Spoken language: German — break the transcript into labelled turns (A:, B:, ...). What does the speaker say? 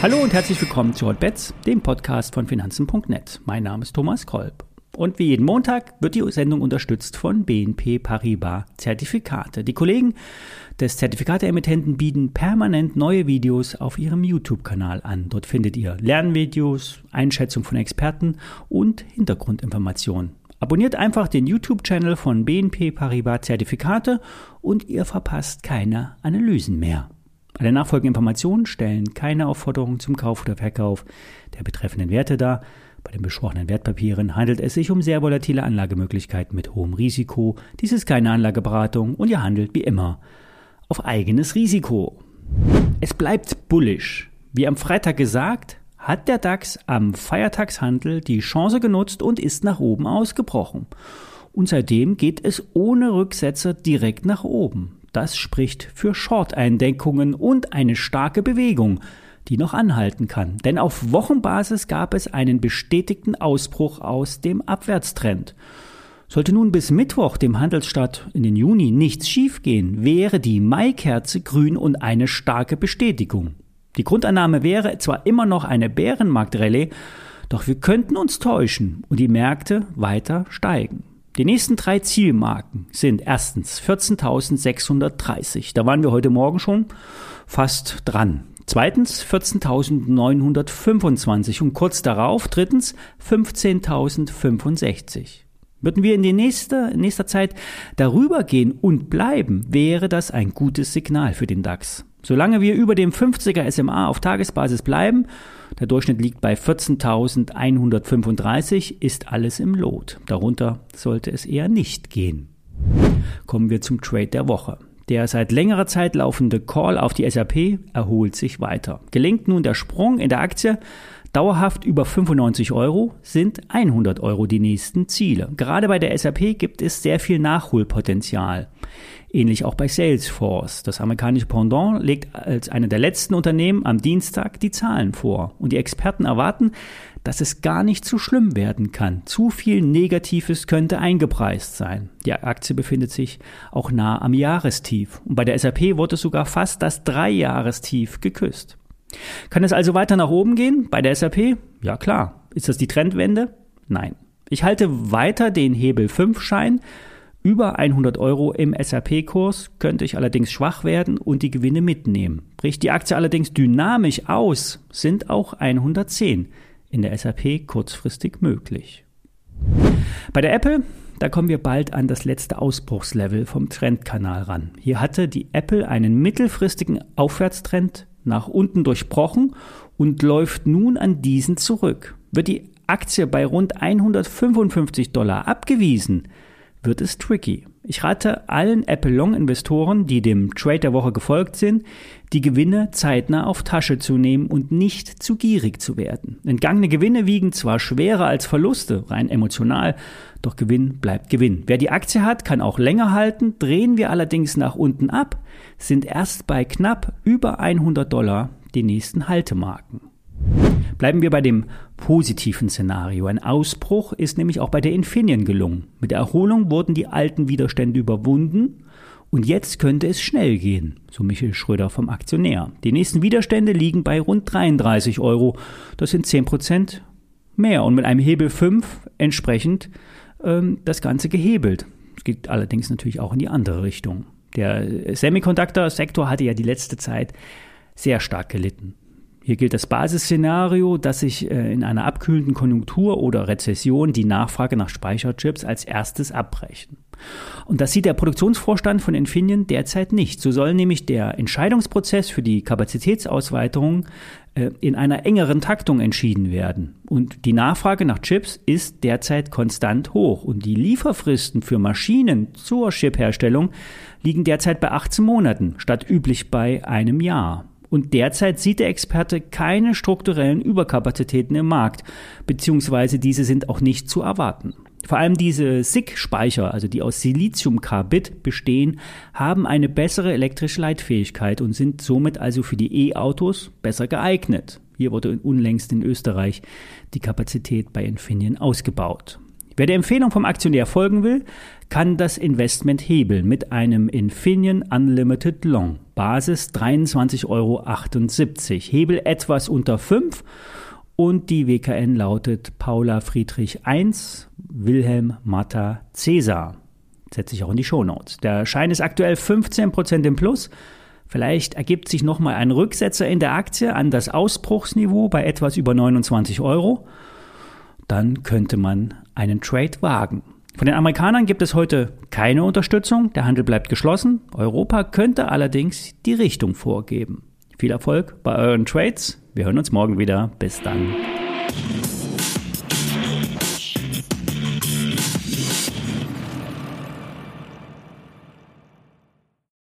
A: Hallo und herzlich willkommen zu Hotbets, dem Podcast von Finanzen.net. Mein Name ist Thomas Kolb. Und wie jeden Montag wird die Sendung unterstützt von BNP Paribas Zertifikate. Die Kollegen des Zertifikateemittenten bieten permanent neue Videos auf ihrem YouTube-Kanal an. Dort findet ihr Lernvideos, Einschätzung von Experten und Hintergrundinformationen. Abonniert einfach den YouTube-Channel von BNP Paribas Zertifikate und ihr verpasst keine Analysen mehr. Alle nachfolgenden Informationen stellen keine Aufforderung zum Kauf oder Verkauf der betreffenden Werte dar. Bei den besprochenen Wertpapieren handelt es sich um sehr volatile Anlagemöglichkeiten mit hohem Risiko. Dies ist keine Anlageberatung und ihr handelt wie immer auf eigenes Risiko. Es bleibt bullish. Wie am Freitag gesagt, hat der DAX am Feiertagshandel die Chance genutzt und ist nach oben ausgebrochen. Und seitdem geht es ohne Rücksetzer direkt nach oben. Das spricht für Short-Eindenkungen und eine starke Bewegung, die noch anhalten kann. Denn auf Wochenbasis gab es einen bestätigten Ausbruch aus dem Abwärtstrend. Sollte nun bis Mittwoch, dem Handelsstart in den Juni, nichts schiefgehen, wäre die Maikerze grün und eine starke Bestätigung. Die Grundannahme wäre zwar immer noch eine Bärenmarktrallye, doch wir könnten uns täuschen und die Märkte weiter steigen. Die nächsten drei Zielmarken sind erstens 14.630. Da waren wir heute Morgen schon fast dran. Zweitens 14.925 und kurz darauf drittens 15.065. Würden wir in die nächste, in nächster Zeit darüber gehen und bleiben, wäre das ein gutes Signal für den DAX. Solange wir über dem 50er SMA auf Tagesbasis bleiben, der Durchschnitt liegt bei 14.135, ist alles im Lot. Darunter sollte es eher nicht gehen. Kommen wir zum Trade der Woche. Der seit längerer Zeit laufende Call auf die SAP erholt sich weiter. Gelingt nun der Sprung in der Aktie dauerhaft über 95 Euro, sind 100 Euro die nächsten Ziele. Gerade bei der SAP gibt es sehr viel Nachholpotenzial. Ähnlich auch bei Salesforce. Das amerikanische Pendant legt als eine der letzten Unternehmen am Dienstag die Zahlen vor. Und die Experten erwarten, dass es gar nicht so schlimm werden kann. Zu viel Negatives könnte eingepreist sein. Die Aktie befindet sich auch nah am Jahrestief. Und bei der SAP wurde sogar fast das Dreijahrestief geküsst. Kann es also weiter nach oben gehen bei der SAP? Ja klar. Ist das die Trendwende? Nein. Ich halte weiter den Hebel 5 Schein über 100 Euro im SAP-Kurs könnte ich allerdings schwach werden und die Gewinne mitnehmen. Bricht die Aktie allerdings dynamisch aus, sind auch 110 in der SAP kurzfristig möglich. Bei der Apple, da kommen wir bald an das letzte Ausbruchslevel vom Trendkanal ran. Hier hatte die Apple einen mittelfristigen Aufwärtstrend nach unten durchbrochen und läuft nun an diesen zurück. Wird die Aktie bei rund 155 Dollar abgewiesen, wird es tricky. Ich rate allen Apple Long Investoren, die dem Trade der Woche gefolgt sind, die Gewinne zeitnah auf Tasche zu nehmen und nicht zu gierig zu werden. Entgangene Gewinne wiegen zwar schwerer als Verluste, rein emotional, doch Gewinn bleibt Gewinn. Wer die Aktie hat, kann auch länger halten. Drehen wir allerdings nach unten ab, sind erst bei knapp über 100 Dollar die nächsten Haltemarken. Bleiben wir bei dem positiven Szenario. Ein Ausbruch ist nämlich auch bei der Infineon gelungen. Mit der Erholung wurden die alten Widerstände überwunden und jetzt könnte es schnell gehen, so Michael Schröder vom Aktionär. Die nächsten Widerstände liegen bei rund 33 Euro. Das sind 10 Prozent mehr und mit einem Hebel 5 entsprechend ähm, das Ganze gehebelt. Es geht allerdings natürlich auch in die andere Richtung. Der Semiconductor-Sektor hatte ja die letzte Zeit sehr stark gelitten. Hier gilt das Basisszenario, dass sich äh, in einer abkühlenden Konjunktur oder Rezession die Nachfrage nach Speicherchips als erstes abbrechen. Und das sieht der Produktionsvorstand von Infineon derzeit nicht. So soll nämlich der Entscheidungsprozess für die Kapazitätsausweitung äh, in einer engeren Taktung entschieden werden. Und die Nachfrage nach Chips ist derzeit konstant hoch. Und die Lieferfristen für Maschinen zur Chipherstellung liegen derzeit bei 18 Monaten statt üblich bei einem Jahr. Und derzeit sieht der Experte keine strukturellen Überkapazitäten im Markt, beziehungsweise diese sind auch nicht zu erwarten. Vor allem diese SiC-Speicher, also die aus Siliziumkarbid bestehen, haben eine bessere elektrische Leitfähigkeit und sind somit also für die E-Autos besser geeignet. Hier wurde unlängst in Österreich die Kapazität bei Infineon ausgebaut. Wer der Empfehlung vom Aktionär folgen will, kann das Investment hebeln mit einem Infineon Unlimited Long. Basis 23,78 Euro. Hebel etwas unter 5 und die WKN lautet Paula Friedrich 1, Wilhelm Matta Cäsar. Setze ich auch in die Shownotes. Der Schein ist aktuell 15% im Plus. Vielleicht ergibt sich nochmal ein Rücksetzer in der Aktie an das Ausbruchsniveau bei etwas über 29 Euro. Dann könnte man einen Trade wagen. Von den Amerikanern gibt es heute keine Unterstützung. Der Handel bleibt geschlossen. Europa könnte allerdings die Richtung vorgeben. Viel Erfolg bei euren Trades. Wir hören uns morgen wieder. Bis dann.